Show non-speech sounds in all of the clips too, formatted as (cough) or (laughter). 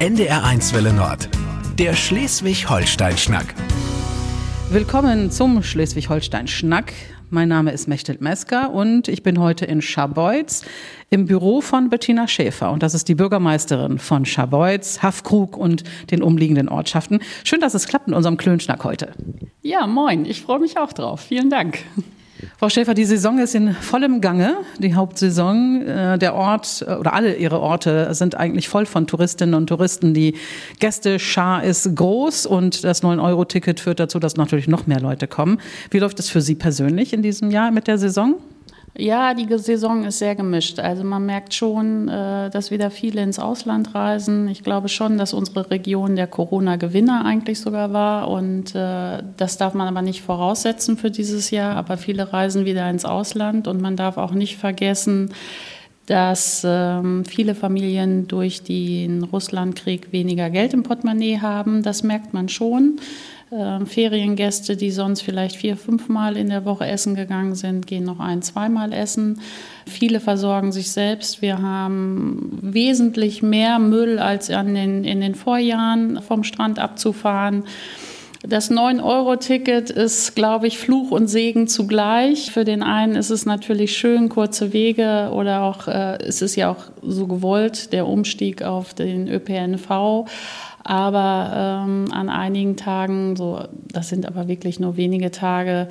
NDR1 Welle Nord. Der Schleswig-Holstein-Schnack. Willkommen zum Schleswig-Holstein-Schnack. Mein Name ist Mechthild Mesker und ich bin heute in Scharbeutz im Büro von Bettina Schäfer. Und das ist die Bürgermeisterin von Scharbeutz, Haffkrug und den umliegenden Ortschaften. Schön, dass es klappt in unserem Klönschnack heute. Ja, moin. Ich freue mich auch drauf. Vielen Dank. Frau Schäfer, die Saison ist in vollem Gange, die Hauptsaison. Äh, der Ort äh, oder alle Ihre Orte sind eigentlich voll von Touristinnen und Touristen. Die Gästeschar ist groß und das 9-Euro-Ticket führt dazu, dass natürlich noch mehr Leute kommen. Wie läuft es für Sie persönlich in diesem Jahr mit der Saison? Ja, die Saison ist sehr gemischt. Also man merkt schon, äh, dass wieder viele ins Ausland reisen. Ich glaube schon, dass unsere Region der Corona-Gewinner eigentlich sogar war. Und äh, das darf man aber nicht voraussetzen für dieses Jahr. Aber viele reisen wieder ins Ausland. Und man darf auch nicht vergessen, dass ähm, viele Familien durch den Russlandkrieg weniger Geld im Portemonnaie haben. Das merkt man schon. Ähm, Feriengäste, die sonst vielleicht vier, fünfmal in der Woche essen gegangen sind, gehen noch ein, zweimal essen. Viele versorgen sich selbst. Wir haben wesentlich mehr Müll als an den, in den Vorjahren vom Strand abzufahren. Das 9-Euro-Ticket ist, glaube ich, Fluch und Segen zugleich. Für den einen ist es natürlich schön, kurze Wege oder auch, äh, es ist ja auch so gewollt, der Umstieg auf den ÖPNV. Aber ähm, an einigen Tagen, so, das sind aber wirklich nur wenige Tage,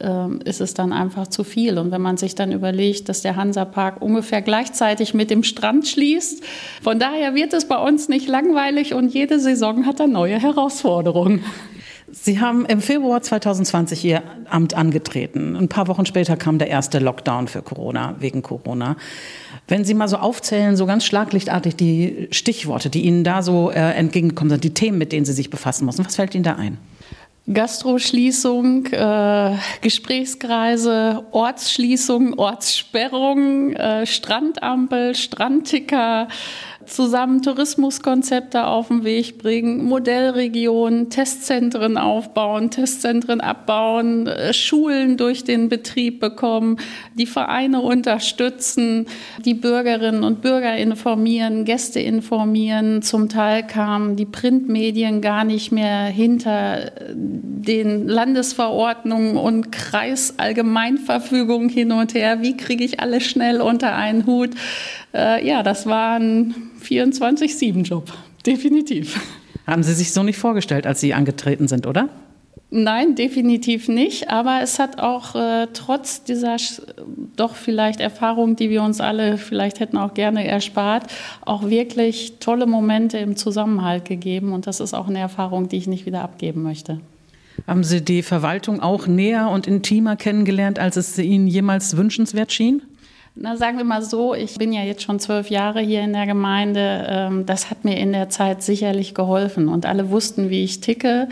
ähm, ist es dann einfach zu viel. Und wenn man sich dann überlegt, dass der Hansapark ungefähr gleichzeitig mit dem Strand schließt, von daher wird es bei uns nicht langweilig und jede Saison hat da neue Herausforderungen. Sie haben im Februar 2020 Ihr Amt angetreten. Ein paar Wochen später kam der erste Lockdown für Corona, wegen Corona. Wenn Sie mal so aufzählen, so ganz schlaglichtartig die Stichworte, die Ihnen da so äh, entgegengekommen sind, die Themen, mit denen Sie sich befassen müssen, was fällt Ihnen da ein? Gastroschließung, äh, Gesprächskreise, Ortsschließung, Ortssperrung, äh, Strandampel, Strandticker, zusammen Tourismuskonzepte auf den Weg bringen, Modellregionen, Testzentren aufbauen, Testzentren abbauen, äh, Schulen durch den Betrieb bekommen, die Vereine unterstützen, die Bürgerinnen und Bürger informieren, Gäste informieren. Zum Teil kamen die Printmedien gar nicht mehr hinter den Landesverordnungen und Kreisallgemeinverfügungen hin und her. Wie kriege ich alles schnell unter einen Hut? Äh, ja, das war ein 24-7-Job, (laughs) definitiv. Haben Sie sich so nicht vorgestellt, als Sie angetreten sind, oder? Nein, definitiv nicht. Aber es hat auch äh, trotz dieser doch vielleicht Erfahrung, die wir uns alle vielleicht hätten auch gerne erspart, auch wirklich tolle Momente im Zusammenhalt gegeben. Und das ist auch eine Erfahrung, die ich nicht wieder abgeben möchte. Haben Sie die Verwaltung auch näher und intimer kennengelernt, als es Ihnen jemals wünschenswert schien? Na, sagen wir mal so, ich bin ja jetzt schon zwölf Jahre hier in der Gemeinde. Ähm, das hat mir in der Zeit sicherlich geholfen. Und alle wussten, wie ich ticke,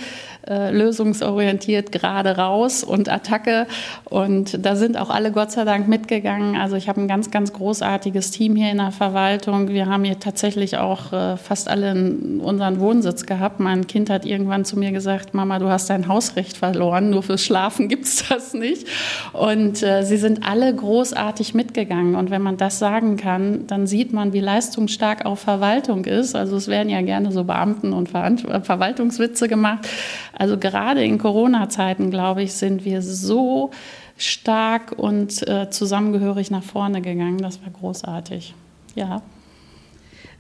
äh, lösungsorientiert, gerade raus und Attacke. Und da sind auch alle Gott sei Dank mitgegangen. Also ich habe ein ganz, ganz großartiges Team hier in der Verwaltung. Wir haben hier tatsächlich auch äh, fast alle unseren Wohnsitz gehabt. Mein Kind hat irgendwann zu mir gesagt, Mama, du hast dein Hausrecht verloren, nur fürs Schlafen gibt's das nicht. Und äh, sie sind alle großartig mitgegangen gegangen. Und wenn man das sagen kann, dann sieht man, wie leistungsstark auch Verwaltung ist. Also es werden ja gerne so Beamten- und Ver Verwaltungswitze gemacht. Also gerade in Corona-Zeiten, glaube ich, sind wir so stark und äh, zusammengehörig nach vorne gegangen. Das war großartig. Ja.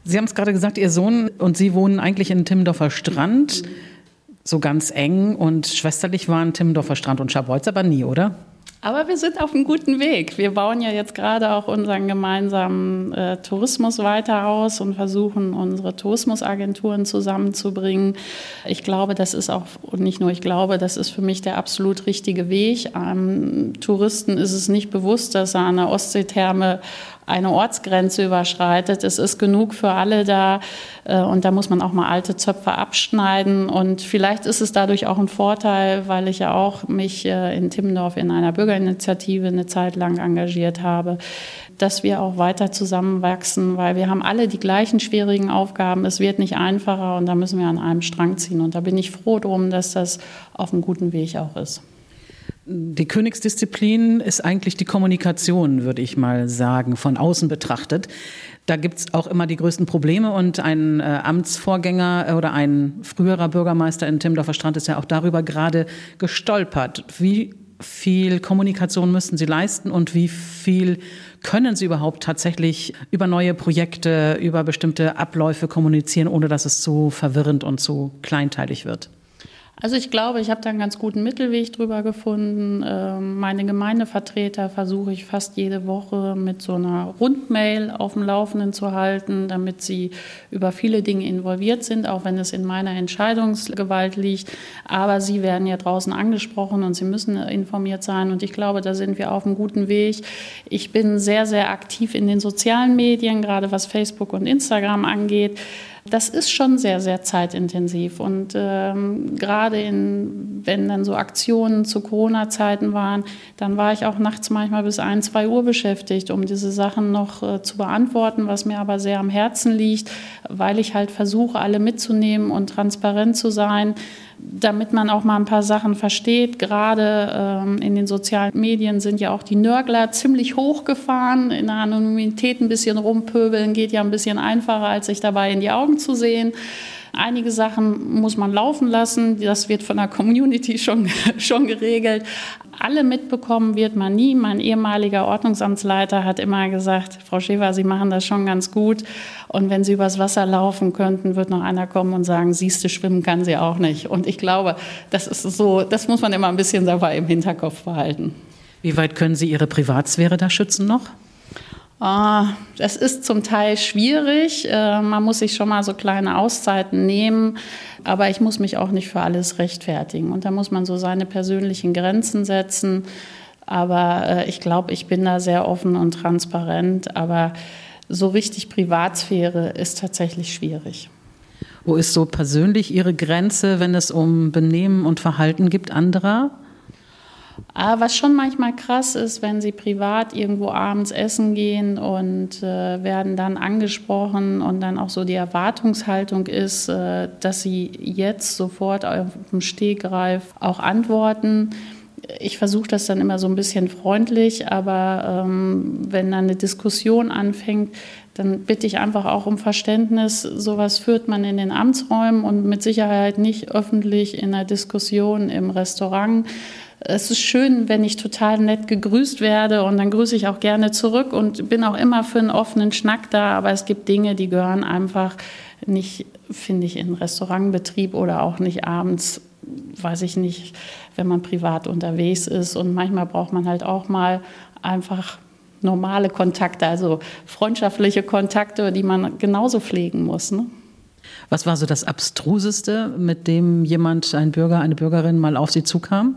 Sie haben es gerade gesagt, Ihr Sohn und Sie wohnen eigentlich in Timmendorfer Strand. Mhm. So ganz eng und schwesterlich waren Timmendorfer Strand und Scharbeutz aber nie, oder? Aber wir sind auf einem guten Weg. Wir bauen ja jetzt gerade auch unseren gemeinsamen äh, Tourismus weiter aus und versuchen, unsere Tourismusagenturen zusammenzubringen. Ich glaube, das ist auch, und nicht nur ich glaube, das ist für mich der absolut richtige Weg. Einem Touristen ist es nicht bewusst, dass er an der Ostseetherme eine Ortsgrenze überschreitet. Es ist genug für alle da äh, und da muss man auch mal alte Zöpfe abschneiden und vielleicht ist es dadurch auch ein Vorteil, weil ich ja auch mich äh, in Timmendorf in einer Bürgerinitiative eine Zeit lang engagiert habe, dass wir auch weiter zusammenwachsen, weil wir haben alle die gleichen schwierigen Aufgaben. Es wird nicht einfacher und da müssen wir an einem Strang ziehen und da bin ich froh drum, dass das auf einem guten Weg auch ist. Die Königsdisziplin ist eigentlich die Kommunikation, würde ich mal sagen, von außen betrachtet. Da gibt es auch immer die größten Probleme und ein äh, Amtsvorgänger oder ein früherer Bürgermeister in Timmendorfer Strand ist ja auch darüber gerade gestolpert. Wie viel Kommunikation müssen Sie leisten und wie viel können Sie überhaupt tatsächlich über neue Projekte, über bestimmte Abläufe kommunizieren, ohne dass es zu verwirrend und zu kleinteilig wird? Also ich glaube, ich habe da einen ganz guten Mittelweg drüber gefunden. Ähm, meine Gemeindevertreter versuche ich fast jede Woche mit so einer Rundmail auf dem Laufenden zu halten, damit sie über viele Dinge involviert sind, auch wenn es in meiner Entscheidungsgewalt liegt. Aber sie werden ja draußen angesprochen und sie müssen informiert sein. Und ich glaube, da sind wir auf einem guten Weg. Ich bin sehr, sehr aktiv in den sozialen Medien, gerade was Facebook und Instagram angeht. Das ist schon sehr, sehr zeitintensiv. Und ähm, gerade in, wenn dann so Aktionen zu Corona-Zeiten waren, dann war ich auch nachts manchmal bis ein, zwei Uhr beschäftigt, um diese Sachen noch äh, zu beantworten, was mir aber sehr am Herzen liegt, weil ich halt versuche, alle mitzunehmen und transparent zu sein damit man auch mal ein paar Sachen versteht. Gerade ähm, in den sozialen Medien sind ja auch die Nörgler ziemlich hochgefahren. In der Anonymität ein bisschen rumpöbeln geht ja ein bisschen einfacher, als sich dabei in die Augen zu sehen. Einige Sachen muss man laufen lassen. Das wird von der Community schon, (laughs) schon geregelt. Alle mitbekommen wird man nie. Mein ehemaliger Ordnungsamtsleiter hat immer gesagt, Frau Schäfer, Sie machen das schon ganz gut. Und wenn Sie übers Wasser laufen könnten, wird noch einer kommen und sagen, siehste, schwimmen kann sie auch nicht. Und ich glaube, das ist so, das muss man immer ein bisschen dabei im Hinterkopf behalten. Wie weit können Sie Ihre Privatsphäre da schützen noch? Ah, das ist zum Teil schwierig. Äh, man muss sich schon mal so kleine Auszeiten nehmen, aber ich muss mich auch nicht für alles rechtfertigen. Und da muss man so seine persönlichen Grenzen setzen. Aber äh, ich glaube, ich bin da sehr offen und transparent. Aber so richtig Privatsphäre ist tatsächlich schwierig. Wo ist so persönlich Ihre Grenze, wenn es um Benehmen und Verhalten gibt anderer? Was schon manchmal krass ist, wenn sie privat irgendwo abends essen gehen und äh, werden dann angesprochen und dann auch so die Erwartungshaltung ist, äh, dass sie jetzt sofort auf dem Stegreif auch antworten. Ich versuche das dann immer so ein bisschen freundlich, aber ähm, wenn dann eine Diskussion anfängt, dann bitte ich einfach auch um Verständnis. Sowas führt man in den Amtsräumen und mit Sicherheit nicht öffentlich in einer Diskussion im Restaurant es ist schön, wenn ich total nett gegrüßt werde und dann grüße ich auch gerne zurück und bin auch immer für einen offenen Schnack da. Aber es gibt Dinge, die gehören einfach nicht, finde ich, in Restaurantbetrieb oder auch nicht abends, weiß ich nicht, wenn man privat unterwegs ist. Und manchmal braucht man halt auch mal einfach normale Kontakte, also freundschaftliche Kontakte, die man genauso pflegen muss. Ne? Was war so das Abstruseste, mit dem jemand, ein Bürger, eine Bürgerin mal auf Sie zukam?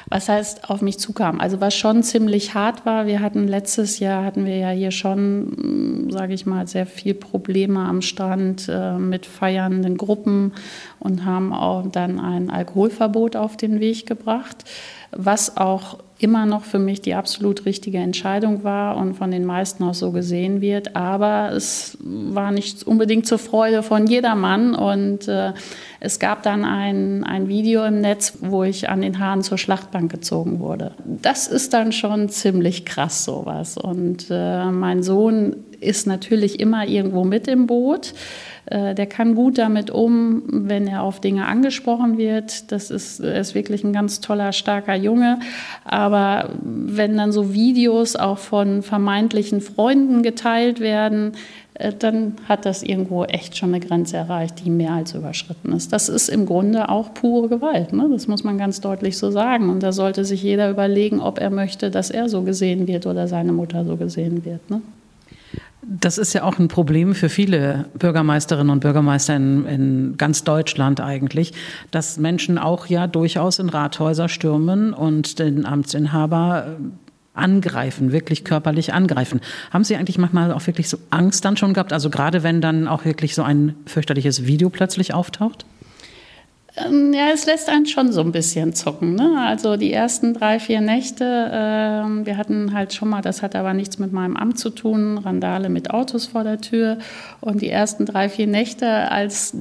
Was heißt auf mich zukam? Also was schon ziemlich hart war, wir hatten letztes Jahr, hatten wir ja hier schon, mm, sage ich mal, sehr viel Probleme am Strand äh, mit feiernden Gruppen und haben auch dann ein Alkoholverbot auf den Weg gebracht, was auch immer noch für mich die absolut richtige Entscheidung war und von den meisten auch so gesehen wird. Aber es war nicht unbedingt zur Freude von jedermann. Und äh, es gab dann ein, ein Video im Netz, wo ich an den Haaren zur Schlachtbank gezogen wurde. Das ist dann schon ziemlich krass sowas. Und äh, mein Sohn ist natürlich immer irgendwo mit im Boot. Äh, der kann gut damit um, wenn er auf Dinge angesprochen wird. Das ist, ist wirklich ein ganz toller, starker Junge. Aber wenn dann so Videos auch von vermeintlichen Freunden geteilt werden, dann hat das irgendwo echt schon eine Grenze erreicht, die mehr als überschritten ist. Das ist im Grunde auch pure Gewalt. Ne? Das muss man ganz deutlich so sagen. Und da sollte sich jeder überlegen, ob er möchte, dass er so gesehen wird oder seine Mutter so gesehen wird. Ne? Das ist ja auch ein Problem für viele Bürgermeisterinnen und Bürgermeister in, in, ganz Deutschland eigentlich, dass Menschen auch ja durchaus in Rathäuser stürmen und den Amtsinhaber äh, angreifen, wirklich körperlich angreifen. Haben Sie eigentlich manchmal auch wirklich so Angst dann schon gehabt? Also gerade wenn dann auch wirklich so ein fürchterliches Video plötzlich auftaucht? Ähm, ja, es lässt einen schon so ein bisschen zucken. Ne? Also die ersten drei, vier Nächte, äh, wir hatten halt schon mal, das hat aber nichts mit meinem Amt zu tun, Randale mit Autos vor der Tür. Und die ersten drei, vier Nächte, als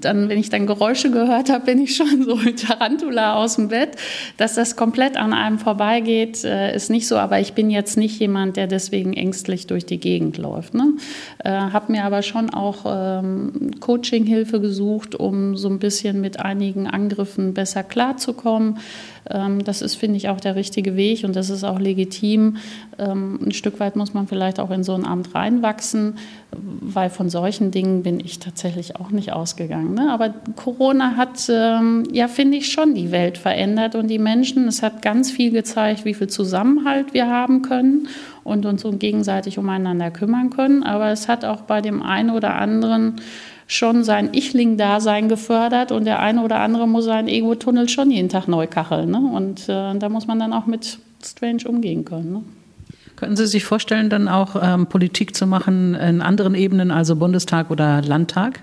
dann, wenn ich dann Geräusche gehört habe, bin ich schon (laughs) so mit Tarantula aus dem Bett. Dass das komplett an einem vorbeigeht, äh, ist nicht so. Aber ich bin jetzt nicht jemand, der deswegen ängstlich durch die Gegend läuft. Ne? Äh, habe mir aber schon auch ähm, Coaching-Hilfe gesucht, um so ein bisschen mit einigen Angriffen besser klarzukommen. Ähm, das ist, finde ich, auch der richtige Weg und das ist auch legitim. Ähm, ein Stück weit muss man vielleicht auch in so ein Amt reinwachsen, weil von solchen Dingen bin ich tatsächlich auch nicht ausgegangen. Ne? Aber Corona hat, ähm, ja, finde ich, schon die Welt verändert und die Menschen. Es hat ganz viel gezeigt, wie viel Zusammenhalt wir haben können und uns gegenseitig umeinander kümmern können. Aber es hat auch bei dem einen oder anderen schon sein Ichling-Dasein gefördert und der eine oder andere muss seinen Ego-Tunnel schon jeden Tag neu kacheln. Ne? Und äh, da muss man dann auch mit Strange umgehen können. Ne? Könnten Sie sich vorstellen, dann auch ähm, Politik zu machen in anderen Ebenen, also Bundestag oder Landtag?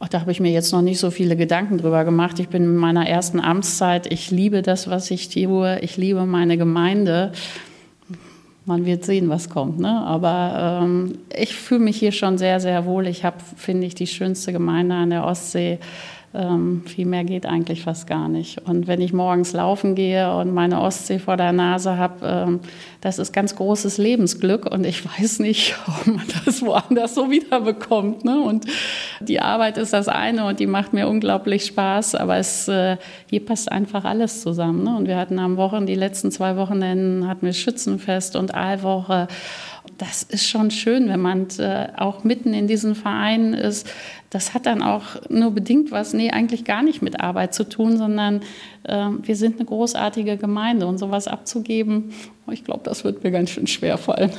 Ach, da habe ich mir jetzt noch nicht so viele Gedanken drüber gemacht. Ich bin in meiner ersten Amtszeit. Ich liebe das, was ich tue. Ich liebe meine Gemeinde man wird sehen, was kommt. Ne? Aber ähm, ich fühle mich hier schon sehr, sehr wohl. Ich habe, finde ich, die schönste Gemeinde an der Ostsee. Ähm, viel mehr geht eigentlich fast gar nicht. Und wenn ich morgens laufen gehe und meine Ostsee vor der Nase habe, ähm, das ist ganz großes Lebensglück. Und ich (laughs) weiß nicht, ob man das woanders so wiederbekommt. Ne? Und die Arbeit ist das eine und die macht mir unglaublich Spaß. Aber es, äh, hier passt einfach alles zusammen. Ne? Und wir hatten am Wochen, die letzten zwei Wochenenden hatten wir Schützenfest und Aalwoche das ist schon schön, wenn man äh, auch mitten in diesen Vereinen ist. Das hat dann auch nur bedingt was, nee, eigentlich gar nicht mit Arbeit zu tun, sondern äh, wir sind eine großartige Gemeinde und sowas abzugeben, ich glaube, das wird mir ganz schön schwer fallen.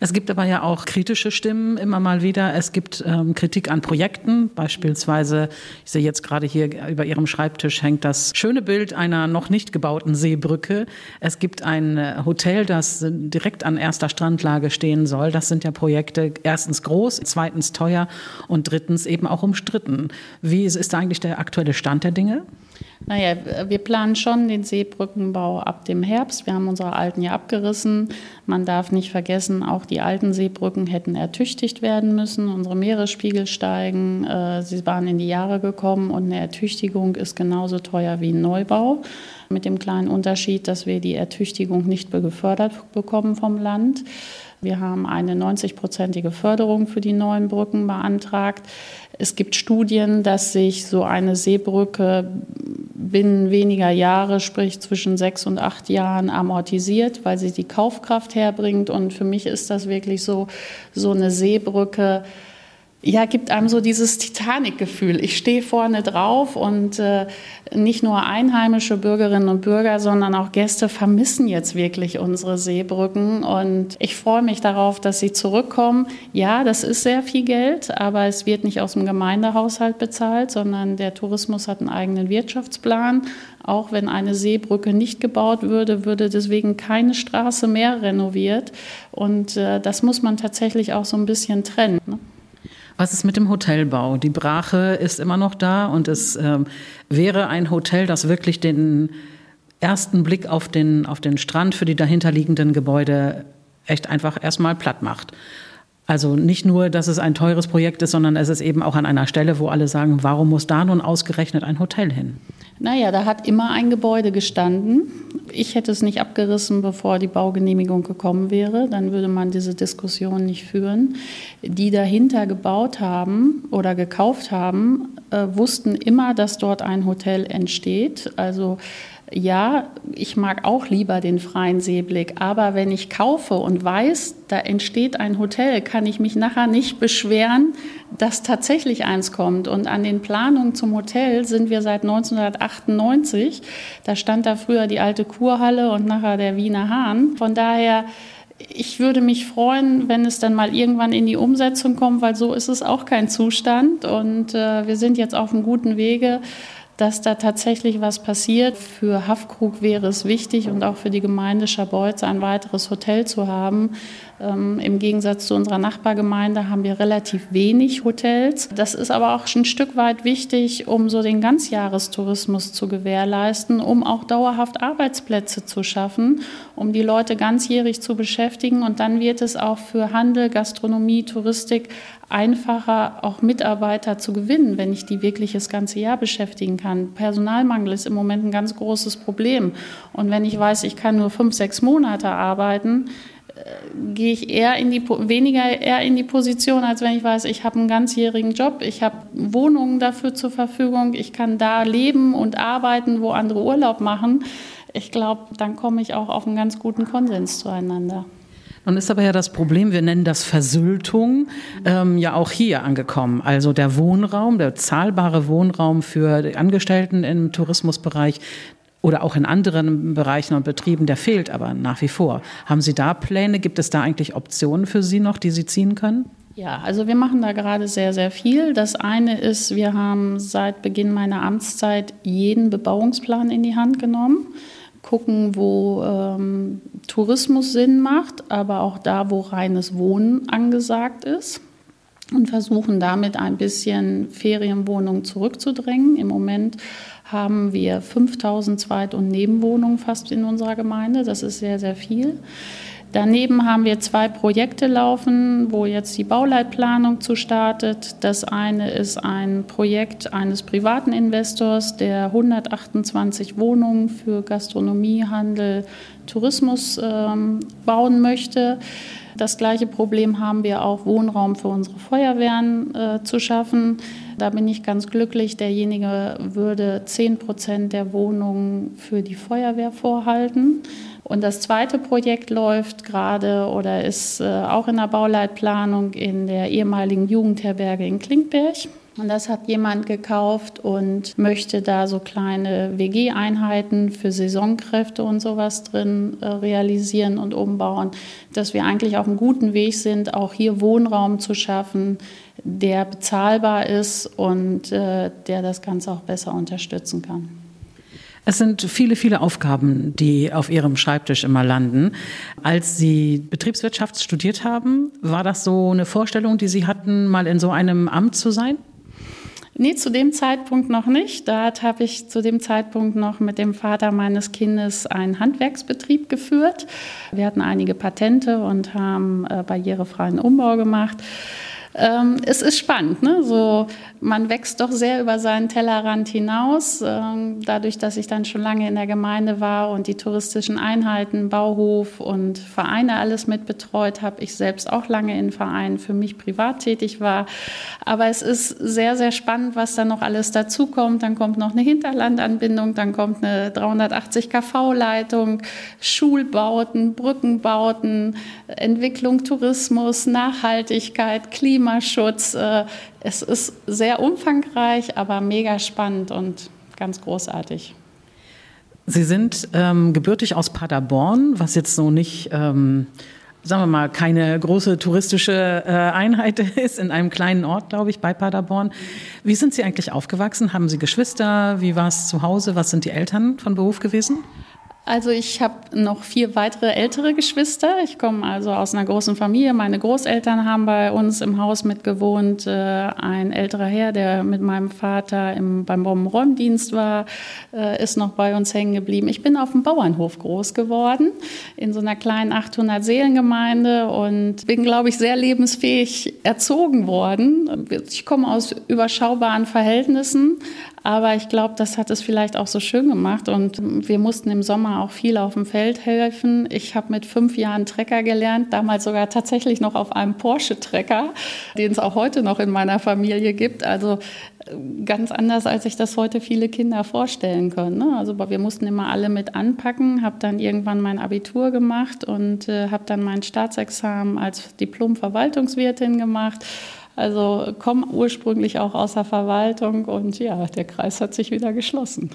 Es gibt aber ja auch kritische Stimmen immer mal wieder. Es gibt ähm, Kritik an Projekten, beispielsweise, ich sehe jetzt gerade hier über Ihrem Schreibtisch hängt das schöne Bild einer noch nicht gebauten Seebrücke. Es gibt ein äh, Hotel, das direkt an erster Strandlage stehen soll. Das sind ja Projekte, erstens groß, zweitens teuer und drittens eben auch umstritten. Wie ist da eigentlich der aktuelle Stand der Dinge? Naja, wir planen schon den Seebrückenbau ab dem Herbst. Wir haben unsere alten ja abgerissen. Man darf nicht vergessen, auch die alten Seebrücken hätten ertüchtigt werden müssen. Unsere Meeresspiegel steigen. Äh, sie waren in die Jahre gekommen und eine Ertüchtigung ist genauso teuer wie ein Neubau. Mit dem kleinen Unterschied, dass wir die Ertüchtigung nicht gefördert bekommen vom Land. Wir haben eine 90-prozentige Förderung für die neuen Brücken beantragt. Es gibt Studien, dass sich so eine Seebrücke binnen weniger Jahre, sprich zwischen sechs und acht Jahren, amortisiert, weil sie die Kaufkraft herbringt. Und für mich ist das wirklich so, so eine Seebrücke, ja, gibt einem so dieses Titanic-Gefühl. Ich stehe vorne drauf und äh, nicht nur einheimische Bürgerinnen und Bürger, sondern auch Gäste vermissen jetzt wirklich unsere Seebrücken und ich freue mich darauf, dass sie zurückkommen. Ja, das ist sehr viel Geld, aber es wird nicht aus dem Gemeindehaushalt bezahlt, sondern der Tourismus hat einen eigenen Wirtschaftsplan. Auch wenn eine Seebrücke nicht gebaut würde, würde deswegen keine Straße mehr renoviert und äh, das muss man tatsächlich auch so ein bisschen trennen. Ne? Was ist mit dem Hotelbau? Die Brache ist immer noch da und es ähm, wäre ein Hotel, das wirklich den ersten Blick auf den, auf den Strand für die dahinterliegenden Gebäude echt einfach erstmal platt macht. Also nicht nur, dass es ein teures Projekt ist, sondern es ist eben auch an einer Stelle, wo alle sagen, warum muss da nun ausgerechnet ein Hotel hin? Naja, da hat immer ein Gebäude gestanden. Ich hätte es nicht abgerissen, bevor die Baugenehmigung gekommen wäre. Dann würde man diese Diskussion nicht führen. Die dahinter gebaut haben oder gekauft haben, äh, wussten immer, dass dort ein Hotel entsteht. Also ja, ich mag auch lieber den freien Seeblick, aber wenn ich kaufe und weiß, da entsteht ein Hotel, kann ich mich nachher nicht beschweren, dass tatsächlich eins kommt. Und an den Planungen zum Hotel sind wir seit 1998. Da stand da früher die alte Kurhalle und nachher der Wiener Hahn. Von daher ich würde mich freuen, wenn es dann mal irgendwann in die Umsetzung kommt, weil so ist es auch kein Zustand. Und äh, wir sind jetzt auf einem guten Wege dass da tatsächlich was passiert. Für Haffkrug wäre es wichtig und auch für die Gemeinde Scharbeutz ein weiteres Hotel zu haben. Ähm, Im Gegensatz zu unserer Nachbargemeinde haben wir relativ wenig Hotels. Das ist aber auch ein Stück weit wichtig, um so den Ganzjahrestourismus zu gewährleisten, um auch dauerhaft Arbeitsplätze zu schaffen, um die Leute ganzjährig zu beschäftigen. Und dann wird es auch für Handel, Gastronomie, Touristik einfacher, auch Mitarbeiter zu gewinnen, wenn ich die wirklich das ganze Jahr beschäftigen kann. Personalmangel ist im Moment ein ganz großes Problem. Und wenn ich weiß, ich kann nur fünf, sechs Monate arbeiten, äh, gehe ich eher in die weniger eher in die Position, als wenn ich weiß, ich habe einen ganzjährigen Job, ich habe Wohnungen dafür zur Verfügung, ich kann da leben und arbeiten, wo andere Urlaub machen. Ich glaube, dann komme ich auch auf einen ganz guten Konsens zueinander. Nun ist aber ja das Problem, wir nennen das Versültung, ähm, ja auch hier angekommen. Also der Wohnraum, der zahlbare Wohnraum für Angestellten im Tourismusbereich, oder auch in anderen Bereichen und Betrieben, der fehlt aber nach wie vor. Haben Sie da Pläne? Gibt es da eigentlich Optionen für Sie noch, die Sie ziehen können? Ja, also wir machen da gerade sehr, sehr viel. Das eine ist, wir haben seit Beginn meiner Amtszeit jeden Bebauungsplan in die Hand genommen gucken, wo ähm, Tourismus Sinn macht, aber auch da, wo reines Wohnen angesagt ist und versuchen damit ein bisschen Ferienwohnungen zurückzudrängen. Im Moment haben wir 5000 Zweit- und Nebenwohnungen fast in unserer Gemeinde. Das ist sehr, sehr viel. Daneben haben wir zwei Projekte laufen, wo jetzt die Bauleitplanung zu startet. Das eine ist ein Projekt eines privaten Investors, der 128 Wohnungen für Gastronomie, Handel, Tourismus ähm, bauen möchte. Das gleiche Problem haben wir auch, Wohnraum für unsere Feuerwehren äh, zu schaffen. Da bin ich ganz glücklich. Derjenige würde 10 Prozent der Wohnungen für die Feuerwehr vorhalten. Und das zweite Projekt läuft gerade oder ist äh, auch in der Bauleitplanung in der ehemaligen Jugendherberge in Klinkberg. Und das hat jemand gekauft und möchte da so kleine WG-Einheiten für Saisonkräfte und sowas drin äh, realisieren und umbauen, dass wir eigentlich auf einem guten Weg sind, auch hier Wohnraum zu schaffen, der bezahlbar ist und äh, der das Ganze auch besser unterstützen kann. Es sind viele, viele Aufgaben, die auf Ihrem Schreibtisch immer landen. Als Sie Betriebswirtschaft studiert haben, war das so eine Vorstellung, die Sie hatten, mal in so einem Amt zu sein? Nee, zu dem Zeitpunkt noch nicht. Da habe ich zu dem Zeitpunkt noch mit dem Vater meines Kindes einen Handwerksbetrieb geführt. Wir hatten einige Patente und haben äh, barrierefreien Umbau gemacht. Ähm, es ist spannend, ne? so, man wächst doch sehr über seinen Tellerrand hinaus. Ähm, dadurch, dass ich dann schon lange in der Gemeinde war und die touristischen Einheiten, Bauhof und Vereine alles mitbetreut habe, ich selbst auch lange in Vereinen für mich privat tätig war. Aber es ist sehr, sehr spannend, was da noch alles dazukommt. Dann kommt noch eine Hinterlandanbindung, dann kommt eine 380 kV-Leitung, Schulbauten, Brückenbauten, Entwicklung, Tourismus, Nachhaltigkeit, Klima. Klimaschutz. Äh, es ist sehr umfangreich, aber mega spannend und ganz großartig. Sie sind ähm, gebürtig aus Paderborn, was jetzt so nicht, ähm, sagen wir mal, keine große touristische äh, Einheit (laughs) ist, in einem kleinen Ort, glaube ich, bei Paderborn. Wie sind Sie eigentlich aufgewachsen? Haben Sie Geschwister? Wie war es zu Hause? Was sind die Eltern von Beruf gewesen? Also ich habe noch vier weitere ältere Geschwister. Ich komme also aus einer großen Familie. Meine Großeltern haben bei uns im Haus mitgewohnt. Äh, ein älterer Herr, der mit meinem Vater im, beim Bombenräumdienst war, äh, ist noch bei uns hängen geblieben. Ich bin auf dem Bauernhof groß geworden, in so einer kleinen 800-Seelengemeinde und bin, glaube ich, sehr lebensfähig erzogen worden. Ich komme aus überschaubaren Verhältnissen, aber ich glaube, das hat es vielleicht auch so schön gemacht. Und wir mussten im Sommer auch viel auf dem Feld helfen. Ich habe mit fünf Jahren Trecker gelernt, damals sogar tatsächlich noch auf einem Porsche-Trecker, den es auch heute noch in meiner Familie gibt. Also äh, ganz anders, als sich das heute viele Kinder vorstellen können. Ne? Also wir mussten immer alle mit anpacken, habe dann irgendwann mein Abitur gemacht und äh, habe dann mein Staatsexamen als Diplom-Verwaltungswirtin gemacht also komme ursprünglich auch aus der Verwaltung und ja, der Kreis hat sich wieder geschlossen.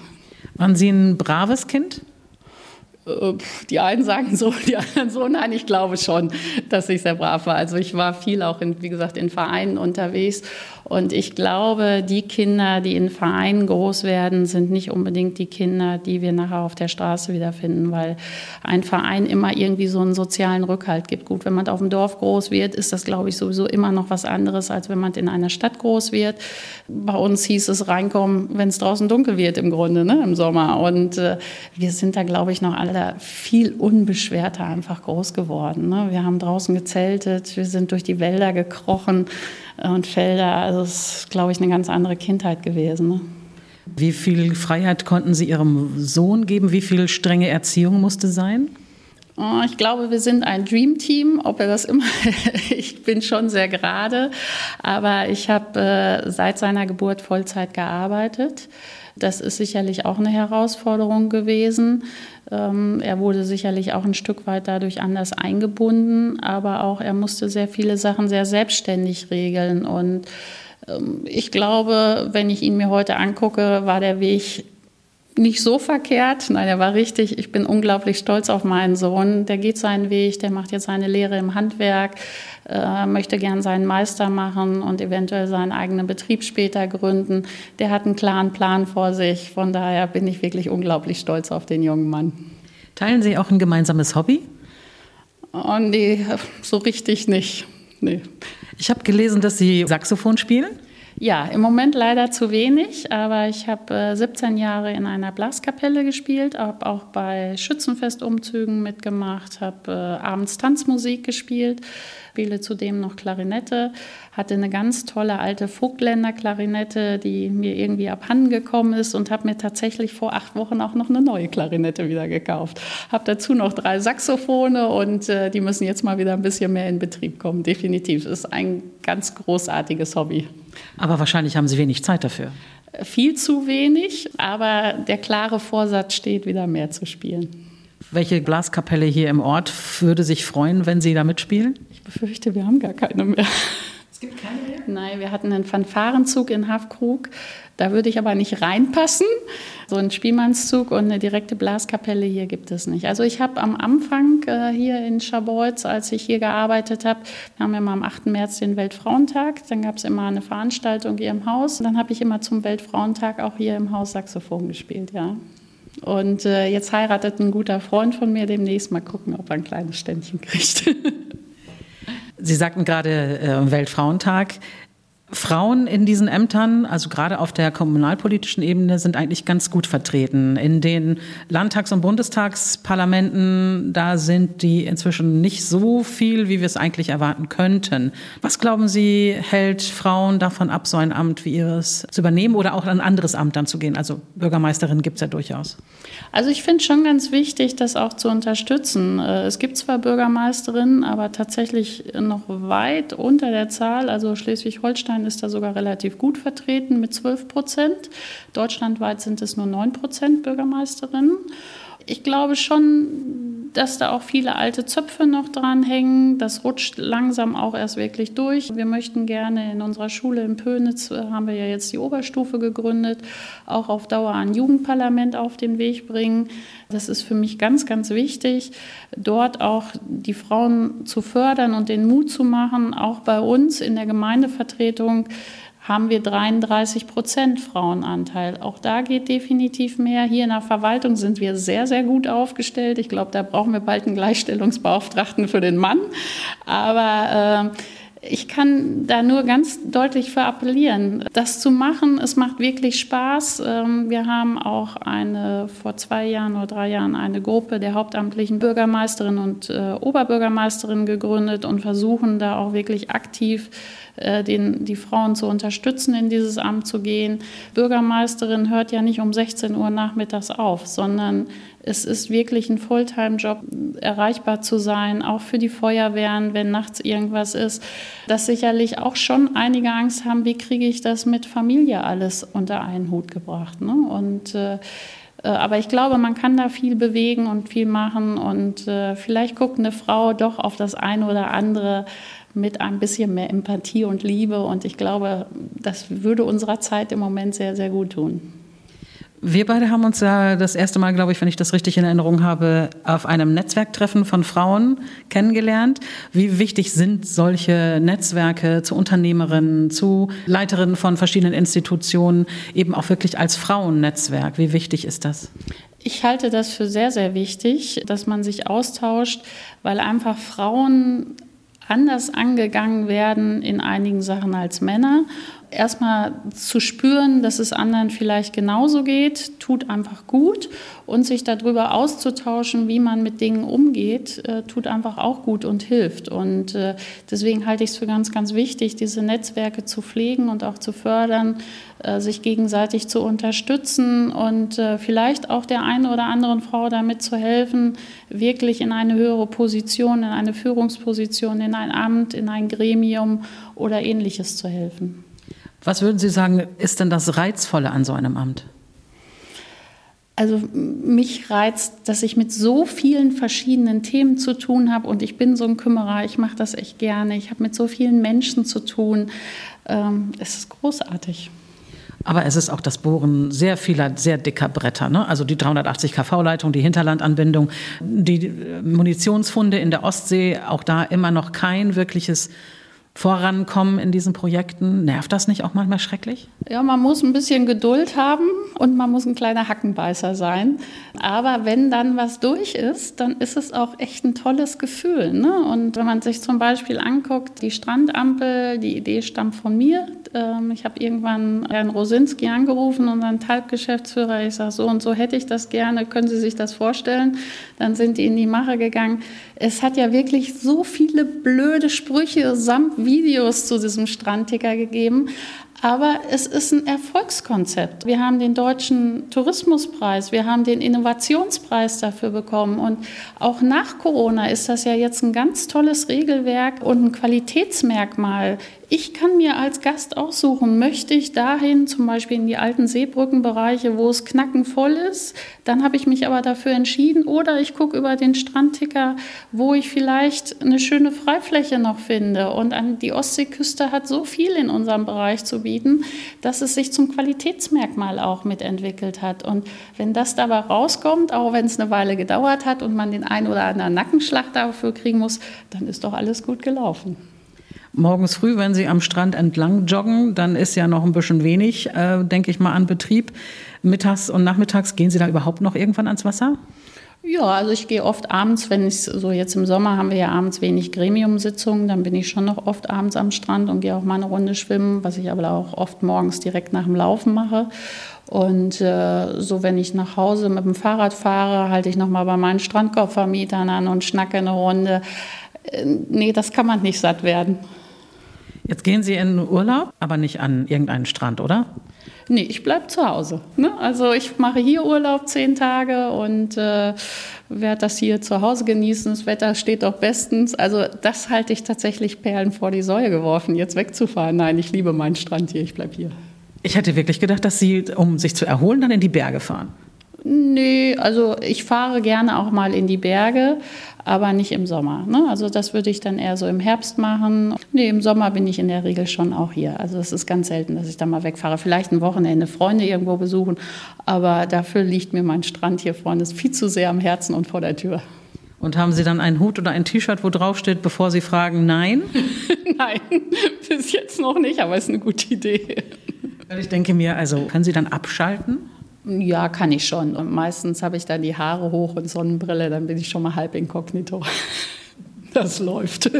Waren Sie ein braves Kind? Äh, die einen sagen so, (laughs) die anderen so. Nein, ich glaube schon, dass ich sehr brav war. Also ich war viel auch, in, wie gesagt, in Vereinen unterwegs. Und ich glaube, die Kinder, die in Vereinen groß werden, sind nicht unbedingt die Kinder, die wir nachher auf der Straße wiederfinden, weil ein Verein immer irgendwie so einen sozialen Rückhalt gibt. Gut, wenn man auf dem Dorf groß wird, ist das, glaube ich, sowieso immer noch was anderes, als wenn man in einer Stadt groß wird. Bei uns hieß es reinkommen, wenn es draußen dunkel wird im Grunde, ne, im Sommer. Und äh, wir sind da, glaube ich, noch alle Felder viel unbeschwerter einfach groß geworden. Ne? Wir haben draußen gezeltet, wir sind durch die Wälder gekrochen und Felder. Also es ist, glaube ich, eine ganz andere Kindheit gewesen. Ne? Wie viel Freiheit konnten Sie Ihrem Sohn geben? Wie viel strenge Erziehung musste sein? Oh, ich glaube, wir sind ein Dream Team. Ob er das immer, (laughs) ich bin schon sehr gerade, aber ich habe äh, seit seiner Geburt Vollzeit gearbeitet. Das ist sicherlich auch eine Herausforderung gewesen. Ähm, er wurde sicherlich auch ein Stück weit dadurch anders eingebunden, aber auch er musste sehr viele Sachen sehr selbstständig regeln. Und ähm, ich glaube, wenn ich ihn mir heute angucke, war der Weg nicht so verkehrt. Nein, er war richtig. Ich bin unglaublich stolz auf meinen Sohn. Der geht seinen Weg, der macht jetzt seine Lehre im Handwerk, äh, möchte gern seinen Meister machen und eventuell seinen eigenen Betrieb später gründen. Der hat einen klaren Plan vor sich. Von daher bin ich wirklich unglaublich stolz auf den jungen Mann. Teilen Sie auch ein gemeinsames Hobby? Oh, nee, so richtig nicht. Nee. Ich habe gelesen, dass Sie Saxophon spielen. Ja, im Moment leider zu wenig, aber ich habe äh, 17 Jahre in einer Blaskapelle gespielt, habe auch bei Schützenfestumzügen mitgemacht, habe äh, abends Tanzmusik gespielt, spiele zudem noch Klarinette, hatte eine ganz tolle alte Vogtländer Klarinette, die mir irgendwie abhanden gekommen ist und habe mir tatsächlich vor acht Wochen auch noch eine neue Klarinette wieder gekauft. Habe dazu noch drei Saxophone und äh, die müssen jetzt mal wieder ein bisschen mehr in Betrieb kommen. Definitiv, ist ein ganz großartiges Hobby. Aber wahrscheinlich haben Sie wenig Zeit dafür. Viel zu wenig, aber der klare Vorsatz steht, wieder mehr zu spielen. Welche Blaskapelle hier im Ort würde sich freuen, wenn Sie da mitspielen? Ich befürchte, wir haben gar keine mehr. Es gibt keine mehr? Nein, wir hatten einen Fanfarenzug in Hafkrug. Da würde ich aber nicht reinpassen. So ein Spielmannszug und eine direkte Blaskapelle hier gibt es nicht. Also ich habe am Anfang äh, hier in Schabolz, als ich hier gearbeitet habe, wir haben immer am 8. März den Weltfrauentag. Dann gab es immer eine Veranstaltung hier im Haus. Und dann habe ich immer zum Weltfrauentag auch hier im Haus Saxophon gespielt, ja. Und äh, jetzt heiratet ein guter Freund von mir demnächst. Mal gucken, ob er ein kleines Ständchen kriegt. (laughs) Sie sagten gerade äh, Weltfrauentag. Frauen in diesen Ämtern, also gerade auf der kommunalpolitischen Ebene, sind eigentlich ganz gut vertreten. In den Landtags- und Bundestagsparlamenten, da sind die inzwischen nicht so viel, wie wir es eigentlich erwarten könnten. Was glauben Sie, hält Frauen davon ab, so ein Amt wie Ihres zu übernehmen oder auch ein anderes Amt dann zu gehen? Also Bürgermeisterin gibt es ja durchaus. Also ich finde schon ganz wichtig, das auch zu unterstützen. Äh, es gibt zwar Bürgermeisterinnen, aber tatsächlich noch weit unter der Zahl. Also Schleswig-Holstein ist da sogar relativ gut vertreten mit 12 Prozent. Deutschlandweit sind es nur 9 Prozent Bürgermeisterinnen. Ich glaube schon, dass da auch viele alte Zöpfe noch dranhängen. Das rutscht langsam auch erst wirklich durch. Wir möchten gerne in unserer Schule in Pönitz, äh, haben wir ja jetzt die Oberstufe gegründet, auch auf Dauer ein Jugendparlament auf den Weg bringen. Das ist für mich ganz, ganz wichtig, dort auch die Frauen zu fördern und den Mut zu machen, auch bei uns in der Gemeindevertretung haben wir 33 Prozent Frauenanteil. Auch da geht definitiv mehr. Hier in der Verwaltung sind wir sehr, sehr gut aufgestellt. Ich glaube, da brauchen wir bald einen Gleichstellungsbeauftragten für den Mann. Aber äh, ich kann da nur ganz deutlich für appellieren, das zu machen. Es macht wirklich Spaß. Ähm, wir haben auch eine, vor zwei Jahren oder drei Jahren eine Gruppe der hauptamtlichen Bürgermeisterinnen und äh, Oberbürgermeisterinnen gegründet und versuchen da auch wirklich aktiv äh, den, die Frauen zu unterstützen, in dieses Amt zu gehen. Bürgermeisterin hört ja nicht um 16 Uhr nachmittags auf, sondern es ist wirklich ein Fulltime-Job, erreichbar zu sein, auch für die Feuerwehren, wenn nachts irgendwas ist. Dass sicherlich auch schon einige Angst haben, wie kriege ich das mit Familie alles unter einen Hut gebracht. Ne? Und äh, äh aber ich glaube, man kann da viel bewegen und viel machen und äh, vielleicht guckt eine Frau doch auf das eine oder andere mit ein bisschen mehr Empathie und Liebe. Und ich glaube, das würde unserer Zeit im Moment sehr, sehr gut tun. Wir beide haben uns ja das erste Mal, glaube ich, wenn ich das richtig in Erinnerung habe, auf einem Netzwerktreffen von Frauen kennengelernt. Wie wichtig sind solche Netzwerke zu Unternehmerinnen, zu Leiterinnen von verschiedenen Institutionen, eben auch wirklich als Frauennetzwerk? Wie wichtig ist das? Ich halte das für sehr, sehr wichtig, dass man sich austauscht, weil einfach Frauen anders angegangen werden in einigen Sachen als Männer erstmal zu spüren, dass es anderen vielleicht genauso geht, tut einfach gut. Und sich darüber auszutauschen, wie man mit Dingen umgeht, äh, tut einfach auch gut und hilft. Und äh, deswegen halte ich es für ganz, ganz wichtig, diese Netzwerke zu pflegen und auch zu fördern, äh, sich gegenseitig zu unterstützen und äh, vielleicht auch der einen oder anderen Frau damit zu helfen, wirklich in eine höhere Position, in eine Führungsposition, in ein Amt, in ein Gremium oder ähnliches zu helfen. Was würden Sie sagen, ist denn das Reizvolle an so einem Amt? Also mich reizt, dass ich mit so vielen verschiedenen Themen zu tun habe und ich bin so ein Kümmerer, ich mache das echt gerne, ich habe mit so vielen Menschen zu tun. Ähm, es ist großartig. Aber es ist auch das Bohren sehr vieler, sehr dicker Bretter. Ne? Also die 380 kV-Leitung, die Hinterlandanbindung, die Munitionsfunde in der Ostsee, auch da immer noch kein wirkliches vorankommen in diesen Projekten. Nervt das nicht auch manchmal schrecklich? Ja, man muss ein bisschen Geduld haben und man muss ein kleiner Hackenbeißer sein. Aber wenn dann was durch ist, dann ist es auch echt ein tolles Gefühl. Ne? Und wenn man sich zum Beispiel anguckt, die Strandampel, die Idee stammt von mir. Ähm, ich habe irgendwann Herrn Rosinski angerufen, unseren Talbgeschäftsführer. Ich sage, so und so hätte ich das gerne. Können Sie sich das vorstellen? Dann sind die in die Mache gegangen. Es hat ja wirklich so viele blöde Sprüche samt Videos zu diesem Strandticker gegeben. Aber es ist ein Erfolgskonzept. Wir haben den deutschen Tourismuspreis, wir haben den Innovationspreis dafür bekommen. Und auch nach Corona ist das ja jetzt ein ganz tolles Regelwerk und ein Qualitätsmerkmal ich kann mir als Gast aussuchen, möchte ich dahin, zum Beispiel in die alten Seebrückenbereiche, wo es knackenvoll ist. Dann habe ich mich aber dafür entschieden. Oder ich gucke über den Strandticker, wo ich vielleicht eine schöne Freifläche noch finde. Und die Ostseeküste hat so viel in unserem Bereich zu bieten, dass es sich zum Qualitätsmerkmal auch mitentwickelt hat. Und wenn das dabei rauskommt, auch wenn es eine Weile gedauert hat und man den ein oder anderen Nackenschlag dafür kriegen muss, dann ist doch alles gut gelaufen. Morgens früh, wenn Sie am Strand entlang joggen, dann ist ja noch ein bisschen wenig, äh, denke ich mal, an Betrieb. Mittags und nachmittags gehen Sie da überhaupt noch irgendwann ans Wasser? Ja, also ich gehe oft abends, wenn ich so jetzt im Sommer haben wir ja abends wenig Gremiumsitzungen, dann bin ich schon noch oft abends am Strand und gehe auch mal eine Runde schwimmen, was ich aber auch oft morgens direkt nach dem Laufen mache. Und äh, so, wenn ich nach Hause mit dem Fahrrad fahre, halte ich noch mal bei meinen Strandkorbvermietern an und schnacke eine Runde. Äh, nee, das kann man nicht satt werden. Jetzt gehen Sie in Urlaub, aber nicht an irgendeinen Strand, oder? Nee, ich bleibe zu Hause. Ne? Also ich mache hier Urlaub zehn Tage und äh, werde das hier zu Hause genießen. Das Wetter steht doch bestens. Also das halte ich tatsächlich Perlen vor die Säue geworfen, jetzt wegzufahren. Nein, ich liebe meinen Strand hier, ich bleibe hier. Ich hätte wirklich gedacht, dass Sie, um sich zu erholen, dann in die Berge fahren. Nee, also ich fahre gerne auch mal in die Berge, aber nicht im Sommer. Ne? Also das würde ich dann eher so im Herbst machen. Nee, im Sommer bin ich in der Regel schon auch hier. Also es ist ganz selten, dass ich da mal wegfahre. Vielleicht ein Wochenende Freunde irgendwo besuchen, aber dafür liegt mir mein Strand hier vorne ist viel zu sehr am Herzen und vor der Tür. Und haben Sie dann einen Hut oder ein T-Shirt, wo drauf steht, bevor Sie fragen, nein? (laughs) nein, bis jetzt noch nicht, aber es ist eine gute Idee. Ich denke mir, also können Sie dann abschalten? Ja, kann ich schon. Und meistens habe ich dann die Haare hoch und Sonnenbrille, dann bin ich schon mal halb inkognito. (laughs) Das läuft.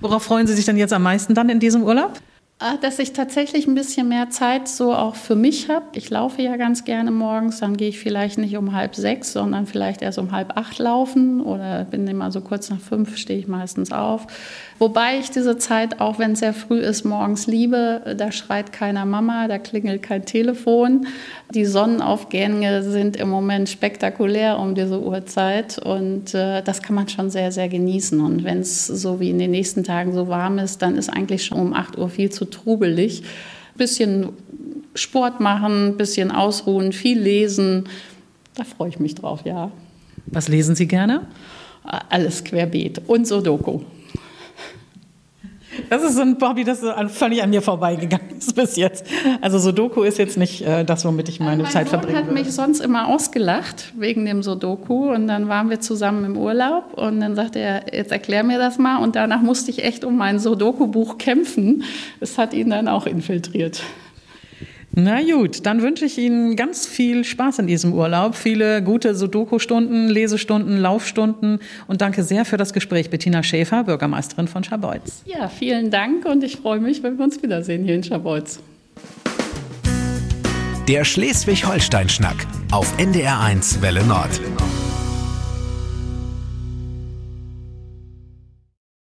Worauf freuen Sie sich denn jetzt am meisten dann in diesem Urlaub? Ah, dass ich tatsächlich ein bisschen mehr Zeit so auch für mich habe. Ich laufe ja ganz gerne morgens, dann gehe ich vielleicht nicht um halb sechs, sondern vielleicht erst um halb acht laufen oder bin immer so kurz nach fünf, stehe ich meistens auf. Wobei ich diese Zeit, auch wenn es sehr früh ist, morgens liebe. Da schreit keiner Mama, da klingelt kein Telefon. Die Sonnenaufgänge sind im Moment spektakulär um diese Uhrzeit und äh, das kann man schon sehr, sehr genießen. Und wenn es so wie in den nächsten Tagen so warm ist, dann ist eigentlich schon um 8 Uhr viel zu trubelig. Bisschen Sport machen, bisschen ausruhen, viel lesen. Da freue ich mich drauf, ja. Was lesen Sie gerne? Alles querbeet und Sudoku. Das ist so ein Hobby, das völlig an mir vorbeigegangen ist bis jetzt. Also Sudoku ist jetzt nicht äh, das, womit ich meine mein Zeit verbringe. Mein hat mich sonst immer ausgelacht wegen dem Sudoku und dann waren wir zusammen im Urlaub und dann sagte er, jetzt erklär mir das mal und danach musste ich echt um mein Sudoku-Buch kämpfen. Es hat ihn dann auch infiltriert. Na gut, dann wünsche ich Ihnen ganz viel Spaß in diesem Urlaub, viele gute Sudoku-Stunden, Lesestunden, Laufstunden und danke sehr für das Gespräch, Bettina Schäfer, Bürgermeisterin von Scharbeutz. Ja, vielen Dank und ich freue mich, wenn wir uns wiedersehen hier in Scharbeutz. Der Schleswig-Holstein-Schnack auf NDR1 Welle Nord.